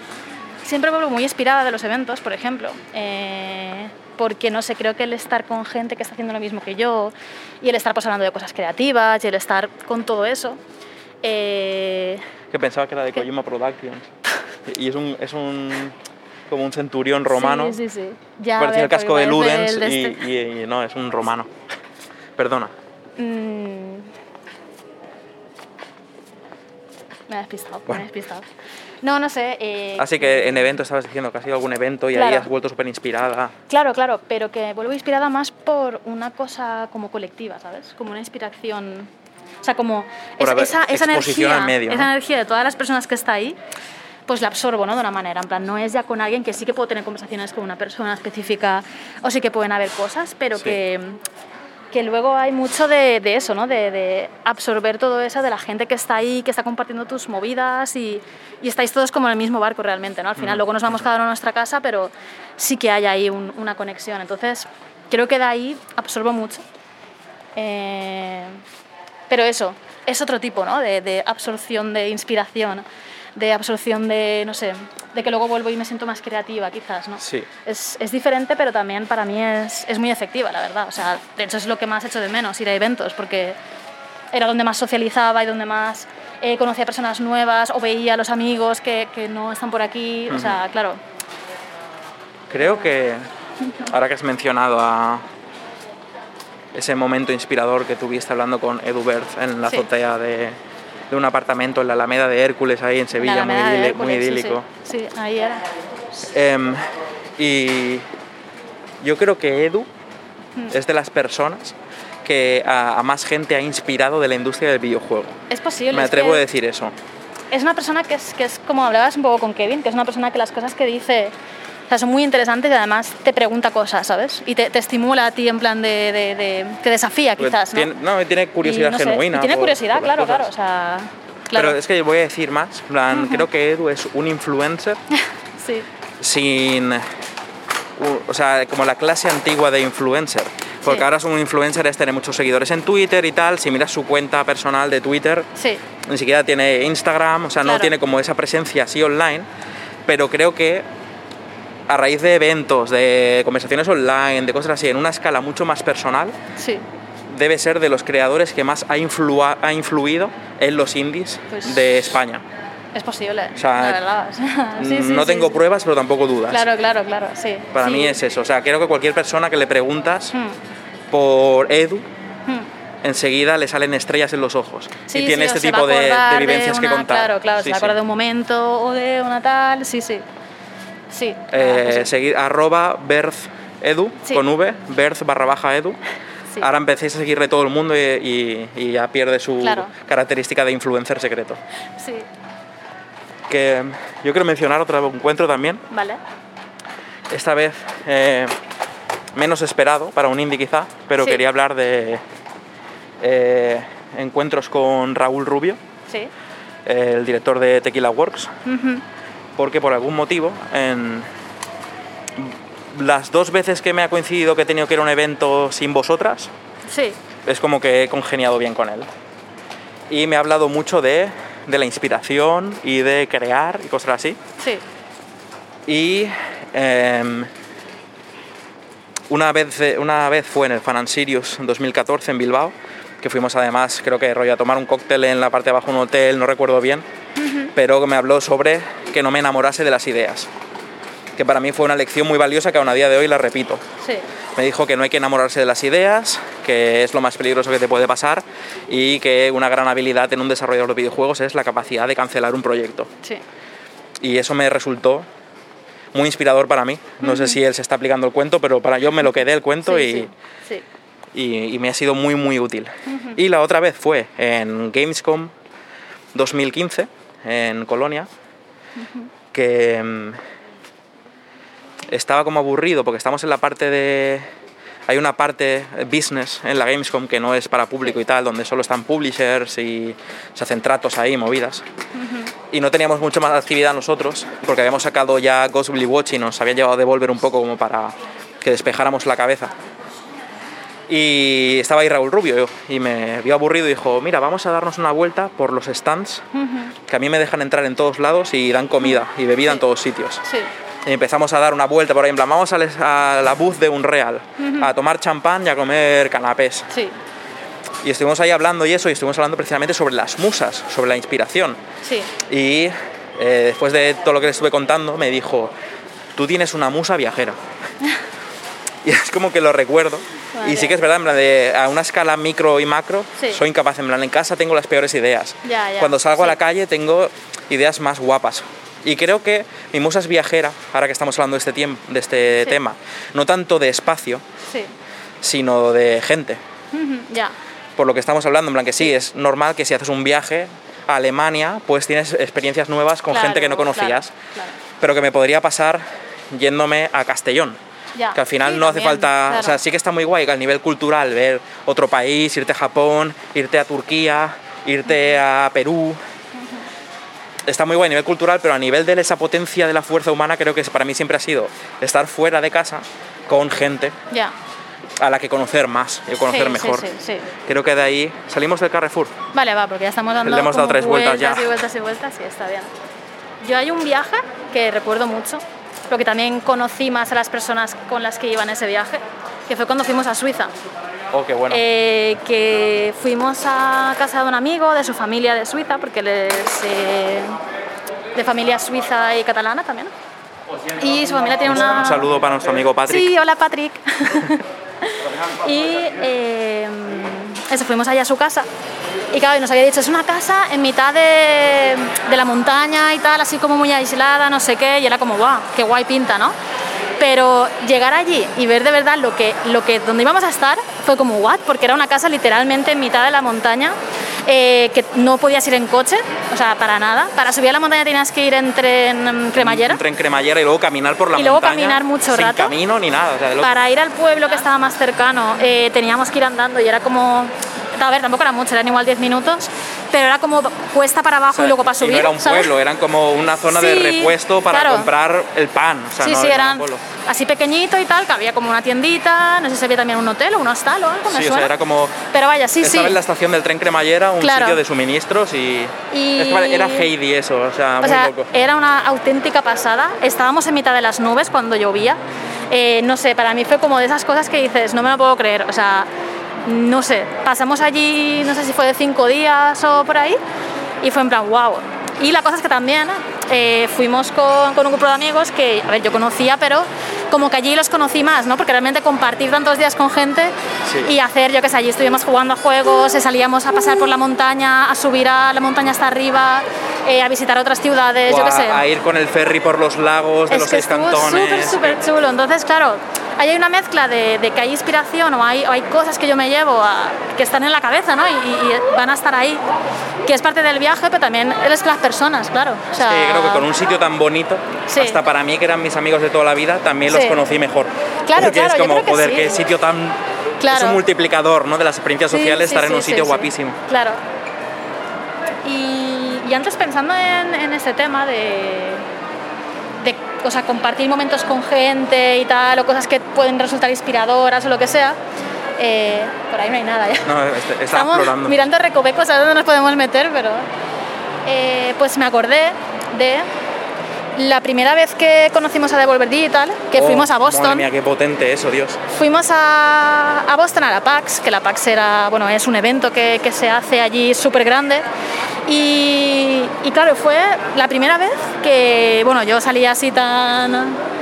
Siempre vuelvo muy inspirada de los eventos, por ejemplo, eh, porque no sé, creo que el estar con gente que está haciendo lo mismo que yo y el estar pues, hablando de cosas creativas y el estar con todo eso, eh, Que pensaba que era de. Kojima Productions. Y es un, es un como un centurión romano. Sí, sí, sí. Ya, ver, el casco de Ludens el de y, este. y- y no, es un romano. Perdona. Mm. Me he despistado, me Bueno. he despistado. No, no sé. eh, Así que en evento estabas diciendo que ha sido algún evento y ahí has vuelto súper inspirada. Claro, claro, pero que vuelvo inspirada más por una cosa como colectiva, ¿sabes? Como una inspiración. O sea, como Por es- haber esa, esa energía, esa energía de todas las personas que está ahí, pues la absorbo, ¿no? De una manera, en plan, no es ya con alguien que sí que puedo tener conversaciones con una persona específica o sí que pueden haber cosas, pero Sí. que, que luego hay mucho de, de eso, ¿no? De, de absorber todo eso de la gente que está ahí, que está compartiendo tus movidas y, y estáis todos como en el mismo barco realmente, ¿no? Al final luego nos vamos cada uno a nuestra casa, pero sí que hay ahí un- una conexión. Entonces, creo que de ahí absorbo mucho. Eh, pero eso, es otro tipo, ¿no? De, de absorción de inspiración, de absorción de, no sé, de que luego vuelvo y me siento más creativa, quizás, ¿no? Sí. Es, es diferente, pero también para mí es, es muy efectiva, la verdad. O sea, de hecho es lo que más hecho de menos, ir a eventos, porque era donde más socializaba y donde más eh, conocía personas nuevas o veía a los amigos que, que no están por aquí. O sea, claro, Creo que ahora que has mencionado a ese momento inspirador que tuviste hablando con Edu Berth en la Sí. azotea de, de un apartamento en la Alameda de Hércules ahí en Sevilla, la muy, Hércules, muy idílico. Sí, sí, ahí era. Em, y yo creo que Edu Hmm. es de las personas que a, a más gente ha inspirado de la industria del videojuego. Es posible. Me atrevo a decir eso. Es una persona que es, que es como hablabas un poco con Kevin, que es una persona que las cosas que dice o sea, son muy interesantes y además te pregunta cosas, ¿sabes? Y te, te estimula a ti en plan de, de, de- te desafía Porque quizás, ¿no? Tiene, no, tiene curiosidad Y no sé, genuina. y tiene por- curiosidad, por claro, claro. O sea, claro. Pero es que voy a decir más. plan, Creo que Edu es un influencer Sí, sin. O sea, como la clase antigua de influencer. Porque Sí. ahora es un influencer es tener muchos seguidores en Twitter y tal. Si miras su cuenta personal de Twitter, sí, ni siquiera tiene Instagram, o sea, no tiene como esa presencia así online. Pero creo que a raíz de eventos, de conversaciones online, de cosas así, en una escala mucho más personal, sí. debe ser de los creadores que más ha, influa- ha influido en los indies Pues- de España. Es posible, O sea, la verdad. o sea, sí, sí, no tengo sí. pruebas, pero tampoco dudas. Claro, claro, claro, sí. Para mí es eso. O sea, creo que cualquier persona que le preguntas Hmm, por Edu, hmm. enseguida le salen estrellas en los ojos. Y tiene este tipo de, de vivencias que contar. Claro, claro, Sí, se va a sí. acordar de un momento o de una tal, sí, sí. Sí. Eh, que sí. seguid arroba Berth Edu, Sí. con V, Berth barra baja Edu. Sí. Ahora empecéis a seguirle todo el mundo y, y- y ya pierde su Claro. característica de influencer secreto. Sí, Que yo quiero mencionar otro encuentro también, vale. esta vez eh, menos esperado para un indie quizá, pero Sí. quería hablar de eh, encuentros con Raúl Rubio, Sí. el director de Tequila Works, Ujú. Porque por algún motivo en las dos veces que me ha coincidido que he tenido que ir a un evento sin vosotras, Sí, es como que he congeniado bien con él. Y me ha hablado mucho de, de la inspiración y de crear y cosas así. sí. Y em, una, vez, una vez fue en el Fan Sirius en 2014 en Bilbao, que fuimos además, creo que rollo a tomar un cóctel en la parte de abajo de un hotel, no recuerdo bien, pero me habló sobre que no me enamorase de las ideas. que para mí fue una lección muy valiosa que aún a día de hoy la repito. Sí. Me dijo que no hay que enamorarse de las ideas, que es lo más peligroso que te puede pasar y que una gran habilidad en un desarrollador de videojuegos es la capacidad de cancelar un proyecto. Sí. Y eso me resultó muy inspirador para mí. No sé si él se está aplicando el cuento, pero para yo me lo quedé el cuento Sí, y, sí, sí. y- y me ha sido muy, muy útil. Y la otra vez fue en Gamescom 2015, en Colonia, que mm, estaba como aburrido porque estamos en la parte de... Hay una parte eh, business en la Gamescom que no es para público y tal, donde solo están publishers y se hacen tratos ahí, movidas. Y no teníamos mucho más actividad nosotros, porque habíamos sacado ya Ghostly Watch y nos habían llevado a devolver un poco como para que despejáramos la cabeza. Y estaba ahí Raúl Rubio y me vio aburrido y dijo, mira, vamos a darnos una vuelta por los stands, que a mí me dejan entrar en todos lados y dan comida y bebida en todos sitios. Sí. Y empezamos a dar una vuelta por ahí, en plan, vamos a, les- a la booth de Unreal, a tomar champán y a comer canapés. Sí. Y estuvimos ahí hablando y eso, y estuvimos hablando precisamente sobre las musas, sobre la inspiración. Sí. Y eh, después de todo lo que le estuve contando, me dijo, tú tienes una musa viajera. y es como que lo recuerdo. Y sí que es verdad, en plan de, a una escala micro y macro, Sí. soy incapaz. En plan, en casa tengo las peores ideas. Ya, ya, Cuando salgo a la calle tengo ideas más guapas. Y creo que mi musa es viajera, ahora que estamos hablando de este, tiemp- de este Sí. tema, no tanto de espacio, sino de gente. Ya. Por lo que estamos hablando, en plan que sí, es normal que si haces un viaje a Alemania, pues tienes experiencias nuevas con Claro, gente que no claro, conocías, claro. pero que me podría pasar yéndome a Castellón. Ya. Que al final Sí, no hace también, falta, claro. o sea, sí que está muy guay al nivel cultural ver otro país, irte a Japón, irte a Turquía, irte a Perú. Está muy guay a nivel cultural, pero a nivel de esa potencia de la fuerza humana creo que para mí siempre ha sido estar fuera de casa con gente Ya. a la que conocer más y conocer Sí, mejor. Sí, sí, sí. Creo que de ahí salimos del Carrefour. Vale, va, porque ya estamos dando Le hemos dado tres vueltas ya. y vueltas y vueltas, sí, está bien. Yo hay un viaje que recuerdo mucho, porque también conocí más a las personas con las que iba en ese viaje, que fue cuando fuimos a Suiza. Oh, qué bueno. Eh, que fuimos a casa de un amigo de su familia de Suiza, porque él es eh, de familia suiza y catalana también. Y su familia tiene una... Un saludo para nuestro amigo Patrick. Sí, hola Patrick. y eh, eso, fuimos allá a su casa. Y claro, y nos había dicho, es una casa en mitad de, de la montaña y tal, así como muy aislada, no sé qué. Y era como, guau, qué guay pinta, ¿no? Pero llegar allí y ver de verdad lo que, lo que, donde íbamos a estar fue como, what? Porque era una casa literalmente en mitad de la montaña, eh, que no podías ir en coche, o sea, para nada. Para subir a la montaña tenías que ir en tren cremallera. Un tren cremallera y luego caminar por la Y luego montaña. caminar mucho sin rato. camino ni nada. o sea, de lo- Para ir al pueblo que estaba más cercano eh, teníamos que ir andando y era como... A ver, tampoco era mucho, eran igual 10 minutos, pero era como cuesta para abajo o sea, y luego para y subir. no era un ¿sabes? pueblo, eran como una zona de Sí, repuesto para claro. comprar el pan. O sea, sí, no sí, eran así pequeñito y tal, que había como una tiendita, no sé si había también un hotel o un hostal o algo, me Sí, o suena. sea, era como. Pero vaya, sí, sí. en la estación del tren cremallera, un Claro. sitio de suministros y. Y- era Heidi eso, o sea, O muy sea, loco. era una auténtica pasada. Estábamos en mitad de las nubes cuando llovía. Eh, no sé, para mí fue como de esas cosas que dices, no me lo puedo creer. O sea, no sé, pasamos allí, no sé si fue de cinco días o por ahí, y fue en plan, wow. Y la cosa es que también eh, fuimos con, con un grupo de amigos que, a ver, yo conocía, pero como que allí los conocí más, ¿no? Porque realmente compartir tantos días con gente Sí. y hacer, yo qué sé, allí estuvimos jugando a juegos, eh, salíamos a pasar por la montaña, a subir a la montaña hasta arriba, eh, a visitar otras ciudades, O yo qué a, sé. a ir con el ferry por los lagos de es los que seis cantones. súper, súper chulo. Entonces, claro, ahí hay una mezcla de, de que hay inspiración o hay, o hay cosas que yo me llevo a- que están en la cabeza, ¿no? Y, van a estar ahí, que es parte del viaje, pero también eres las personas, claro. O sea, creo que con un sitio tan bonito, Sí. hasta para mí que eran mis amigos de toda la vida, también Sí. los conocí mejor. Claro, Porque claro, es yo como, creo que joder, sí. qué sitio tan... Claro. Es un multiplicador, ¿no? De las experiencias sociales, estar en un sitio guapísimo. Claro. Y, y antes pensando en, en ese tema de o sea, compartir momentos con gente y tal, o cosas que pueden resultar inspiradoras o lo que sea, eh, por ahí no hay nada ya. No, este- Estamos explorando. mirando recovecos a dónde nos podemos meter, pero eh, pues me acordé de la primera vez que conocimos a Devolver Digital, que Oh, fuimos a Boston. Madre mía, qué potente eso, Dios. Fuimos a, a Boston a la PAX, que la PAX era, bueno, es un evento que, que se hace allí súper grande. Y, y claro, fue la primera vez que, bueno, yo salía así tan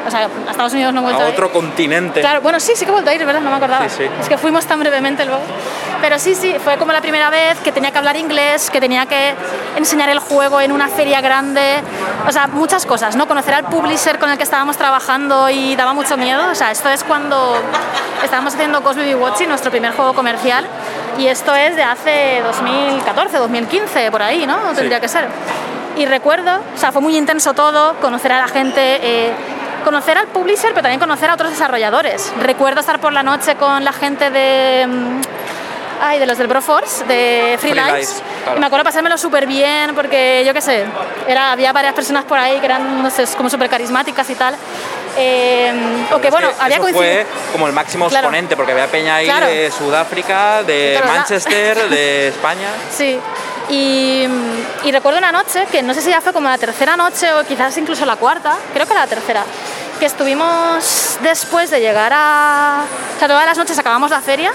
O sea, a Estados Unidos no he vuelto A ir. otro continente. Claro, bueno, sí, sí que he vuelto a ir, ¿verdad? No me acordaba. Sí, sí. Es que fuimos tan brevemente luego. Pero sí, sí, fue como la primera vez que tenía que hablar inglés, que tenía que enseñar el juego en una feria grande. O sea, muchas cosas, ¿no? Conocer al publisher con el que estábamos trabajando y daba mucho miedo. O sea, esto es cuando estábamos haciendo Cosby Watching, nuestro primer juego comercial. Y esto es de hace 2014, 2015, por ahí, ¿no? Tendría que ser. Y recuerdo, o sea, fue muy intenso todo, conocer a la gente, eh, conocer al publisher, pero también conocer a otros desarrolladores. Recuerdo estar por la noche con la gente de... mm, Ay, de los del Broforce, de Free Free claro. Y me acuerdo pasármelo súper bien porque, yo qué sé, era, había varias personas por ahí que eran, no sé, como súper carismáticas y tal. Eh, o que, bueno, había eso fue como el máximo Claro. exponente, porque había peña ahí Claro. de Sudáfrica, de lados. Manchester, de España. Sí. Y, y recuerdo una noche, que no sé si ya fue como la tercera noche o quizás incluso la cuarta, creo que la tercera, que estuvimos después de llegar a... O sea, todas las noches acabamos la feria,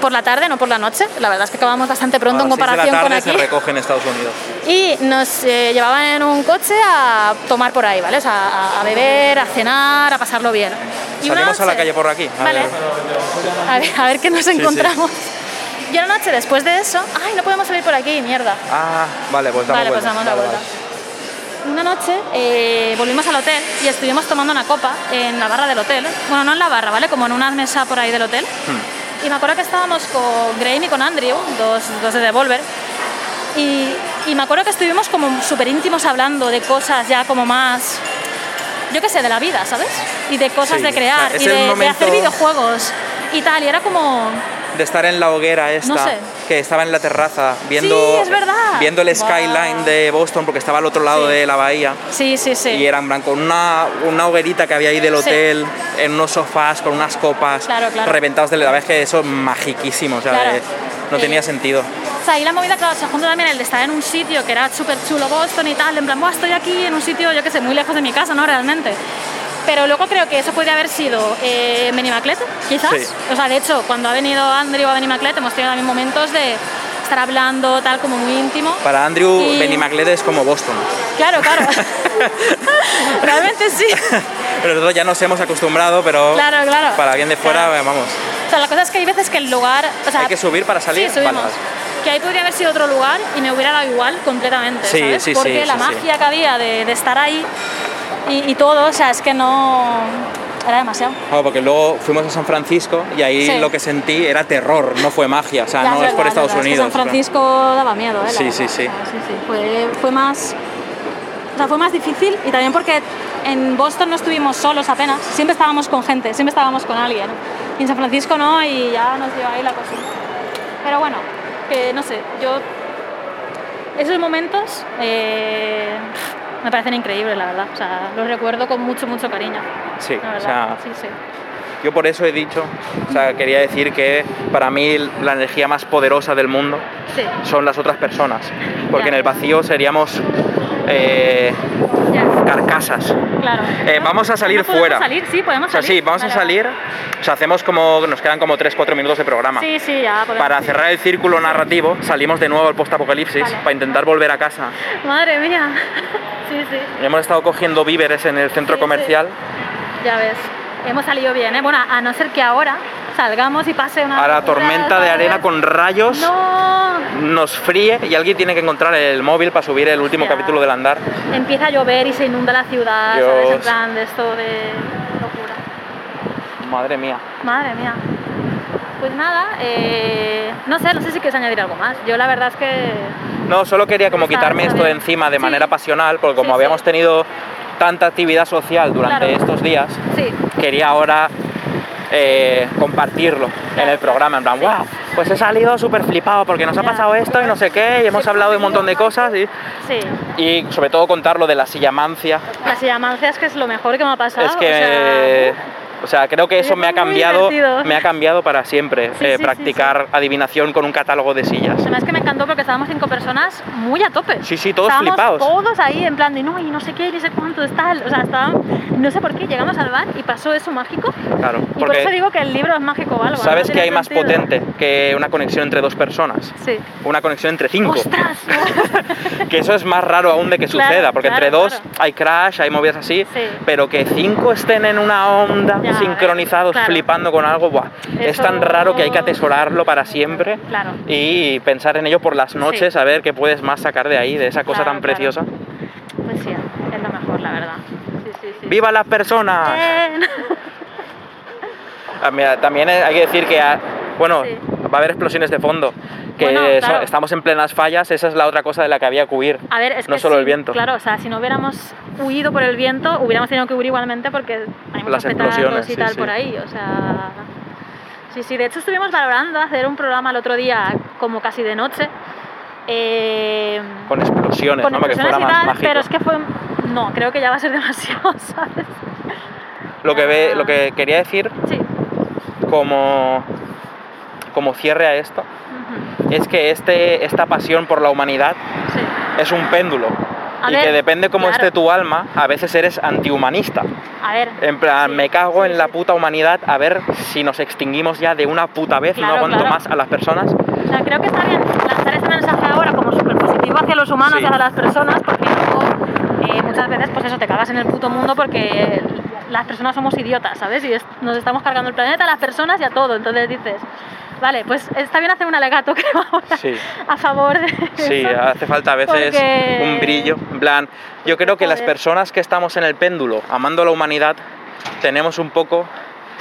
por la tarde, no por la noche. La verdad es que acabamos bastante pronto en de comparación con aquí. se recoge en Estados Unidos. Y nos eh, llevaban en un coche a tomar por ahí, ¿vale? O sea, a, a beber, a cenar, a pasarlo bien. Y Salimos a la calle por aquí. A vale. ver. A ver, a ver qué nos sí. encontramos. Y una noche después de eso, ay, no podemos salir por aquí, mierda. Ah, vale, pues damos Vale, pues damos la Vale, vuelta. vale. Una noche eh, volvimos al hotel y estuvimos tomando una copa en la barra del hotel. Bueno, no en la barra, ¿vale? Como en una mesa por ahí del hotel. Hmm. Y me acuerdo que estábamos con Graham y con Andrew, dos, dos de Devolver. Y, y me acuerdo que estuvimos como súper íntimos hablando de cosas ya como más, yo qué sé, de la vida, ¿sabes? Y de cosas Sí, de crear o sea, es y de, hacer videojuegos y tal. Y era como, De estar en la hoguera esta, No sé. que estaba en la terraza, viendo, Sí, viendo el skyline de Boston, porque estaba al otro lado Sí. de la bahía. sí, sí, sí. Y era en blanco, una, una hoguerita que había ahí del Sí. hotel, en unos sofás con unas copas Claro, claro. reventados de la es que eso es magiquísimo, o sea, Claro. de- no tenía sentido. O sea, y la movida, claro, se junta también el de estar en un sitio que era súper chulo Boston y tal, en plan, "Buah, estoy aquí en un sitio, yo qué sé, muy lejos de mi casa, ¿no? Realmente. Pero luego creo que eso podría haber sido eh, Benimaclet, quizás. Sí. O sea, de hecho, cuando ha venido Andrew a Benimaclet hemos tenido también momentos de estar hablando tal como muy íntimo. Para Andrew, Y- Benny McLeod es como Boston. Claro, claro. Realmente sí. Pero nosotros ya nos hemos acostumbrado, pero Claro, claro. para alguien de fuera, Claro. vamos. O sea, la cosa es que hay veces que el lugar... O sea, Hay que subir para salir. Sí, subimos. Vale, Que ahí podría haber sido otro lugar y me hubiera dado igual completamente, Sí, ¿sabes? sí, Porque sí, la magia que había de, de estar ahí y, y todo, o sea, es que no... Era demasiado. Claro, porque luego fuimos a San Francisco y ahí Sí. lo que sentí era terror, no fue magia, o sea, Ya, no es, verdad, por Estados es Unidos. San Francisco daba miedo, ¿eh? Sí, verdad. sí, sí. O sea, sí, sí. Fue, fue más... O sea, fue más difícil y también porque en Boston no estuvimos solos apenas, siempre estábamos con gente, siempre estábamos con alguien. Y en San Francisco no y ya nos dio ahí la cosa. Pero bueno, que no sé, yo... Esos momentos eh, me parecen increíbles, la verdad. O sea, los recuerdo con mucho, mucho cariño. Sí, o sea, sí, sí. yo por eso he dicho, o sea, quería decir que para mí la energía más poderosa del mundo Sí, son las otras personas, porque Ya. en el vacío seríamos eh, carcasas. claro. Eh, ¿No? vamos a salir ¿No fuera. salir? Sí, podemos O sea, salir. sí, vamos Vale, a salir, o sea, hacemos como, nos quedan como 3-4 minutos de programa. Sí, sí, ya. Para cerrar el círculo narrativo, salimos de nuevo al post-apocalipsis Vale. para intentar volver a casa. Madre mía. Sí, sí, Hemos estado cogiendo víveres en el centro Sí, sí. comercial. ya ves. Hemos salido bien, ¿eh? Bueno, a no ser que ahora salgamos y pase una... A la tormenta de arena con rayos No. nos fríe y alguien tiene que encontrar el móvil para subir el último capítulo del andar. Empieza a llover y se inunda la ciudad, ¿sabes? En Dios. plan de esto de locura. Madre mía. Madre mía. Pues nada, eh, no sé, no sé si quieres añadir algo más. Yo la verdad es que... No, solo quería como quitarme esto de encima de Sí. manera pasional, porque como Sí, habíamos sí. tenido tanta actividad social durante Claro. estos días, Sí, quería ahora eh, compartirlo en el programa, en plan, wow, pues he salido súper flipado porque nos ha pasado esto y no sé qué, y hemos hablado de un montón de cosas y, sí. y sobre todo contar lo de la silla mancia. La silla mancia es que es lo mejor que me ha pasado. Es que o sea, O sea, creo que eso Es me ha cambiado, divertido. me ha cambiado para siempre, Sí, eh, sí, sí, practicar adivinación con un catálogo de sillas. Además que me encantó porque estábamos cinco personas muy a tope. Sí, sí, todos estábamos flipados. Todos ahí en plan de no, y no sé qué, ni sé cuánto está. O sea, estábamos, no sé por qué, llegamos al bar y pasó eso mágico. Claro, Y por eso digo que el libro es mágico o algo. ¿no? sabes que hay más potente que una conexión entre dos personas. Sí. Una conexión entre cinco. ¡Ostras! Que eso es más raro aún de que Claro, suceda, porque claro, entre dos claro. hay crash, hay movidas así, Sí. pero que cinco estén en una onda, Ya, sincronizados, claro. flipando con algo, ¡buah! es tan raro que hay que atesorarlo para siempre Claro. y pensar en ello por las noches, Sí. a ver qué puedes más sacar de ahí, de esa cosa Claro, tan preciosa. Pues sí, es lo mejor, la verdad. Sí, sí, sí. ¡Viva las personas! Ah, mira, También hay que decir que, bueno, va a haber explosiones de fondo, que Bueno, so- claro. estamos en plenas fallas, esa es la otra cosa de la que había que huir, A ver, es no que solo sí, el viento. Claro, o sea, si no hubiéramos huido por el viento, hubiéramos tenido que huir igualmente porque hay muchos explosiones, y sí, tal sí. por ahí, o sea... Sí, sí, de hecho estuvimos valorando hacer un programa el otro día como casi de noche. eh, Con explosiones, con ¿no? Para que explosiones fuera y más tal, mágico. pero es que fue... No, creo que ya va a ser demasiado, ¿sabes? Lo que, ve, Ah. lo que quería decir Sí. como, como cierre a esto es que este, esta pasión por la humanidad sí. es un péndulo. A y ver, que depende cómo claro. esté tu alma, a veces eres antihumanista. A ver... En plan, sí, me cago sí, en la puta humanidad a ver si nos extinguimos ya de una puta vez, no Claro, aguanto claro. más a las personas. O sea, creo que está bien lanzar ese mensaje ahora como súper positivo hacia los humanos y hacia las personas, porque luego eh, muchas veces, pues eso, te cagas en el puto mundo porque las personas somos idiotas, ¿sabes? Y es- nos estamos cargando el planeta, las personas y a todo. Entonces dices, vale, pues está bien hacer un alegato, creo, ahora, Sí. a favor de Sí, eso. hace falta a veces Porque- un brillo. En plan, yo creo que las personas que estamos en el péndulo, amando a la humanidad, tenemos un poco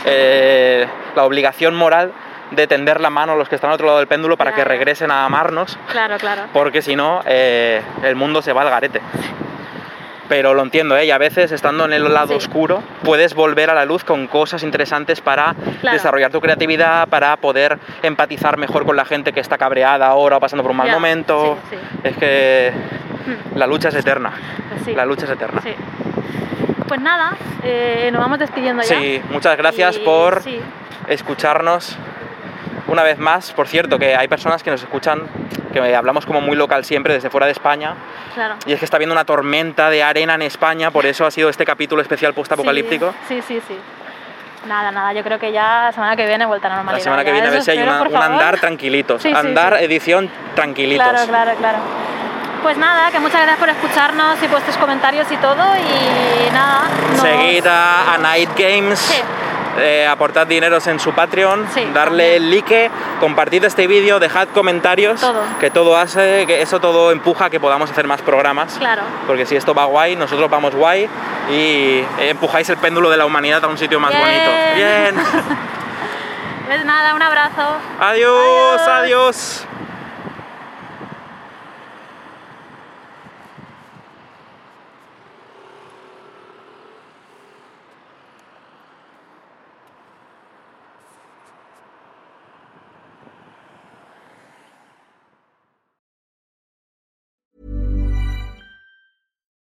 eh, la obligación moral de tender la mano a los que están al otro lado del péndulo para que regresen a amarnos, Claro, claro. porque si no, eh, el mundo se va al garete. Pero lo entiendo, ¿eh? y a veces estando en el lado Sí. oscuro puedes volver a la luz con cosas interesantes para Claro. desarrollar tu creatividad, para poder empatizar mejor con la gente que está cabreada ahora o pasando por un mal Ya, momento. sí, sí. Es que la lucha es eterna. pues. La lucha es eterna. Sí. Pues nada, eh, nos vamos despidiendo ya. Sí, muchas gracias Y- por escucharnos una vez más. Por cierto, que hay personas que nos escuchan, que hablamos como muy local siempre desde fuera de España, Claro. y es que está habiendo una tormenta de arena en España, por eso ha sido este capítulo especial post-apocalíptico. Sí, sí, sí. Nada, nada, yo creo que ya la semana que viene vuelta a la normalidad. La semana que viene a ver si hay una- un andar tranquilitos. Sí, sí, andar, edición tranquilitos. Claro, claro, claro. Pues nada, que muchas gracias por escucharnos y vuestros comentarios y todo. Y nada, nos- Seguid a, a Night Games. Sí. Eh, aportad dineros en su Patreon, Sí, darle también. like, compartid este vídeo, dejad comentarios, Todo. que todo hace, que eso todo empuja a que podamos hacer más programas. Claro. Porque si esto va guay, nosotros vamos guay y empujáis el péndulo de la humanidad a un sitio más Bien. bonito. Bien. Pues nada, un abrazo. adiós. Adiós. adiós.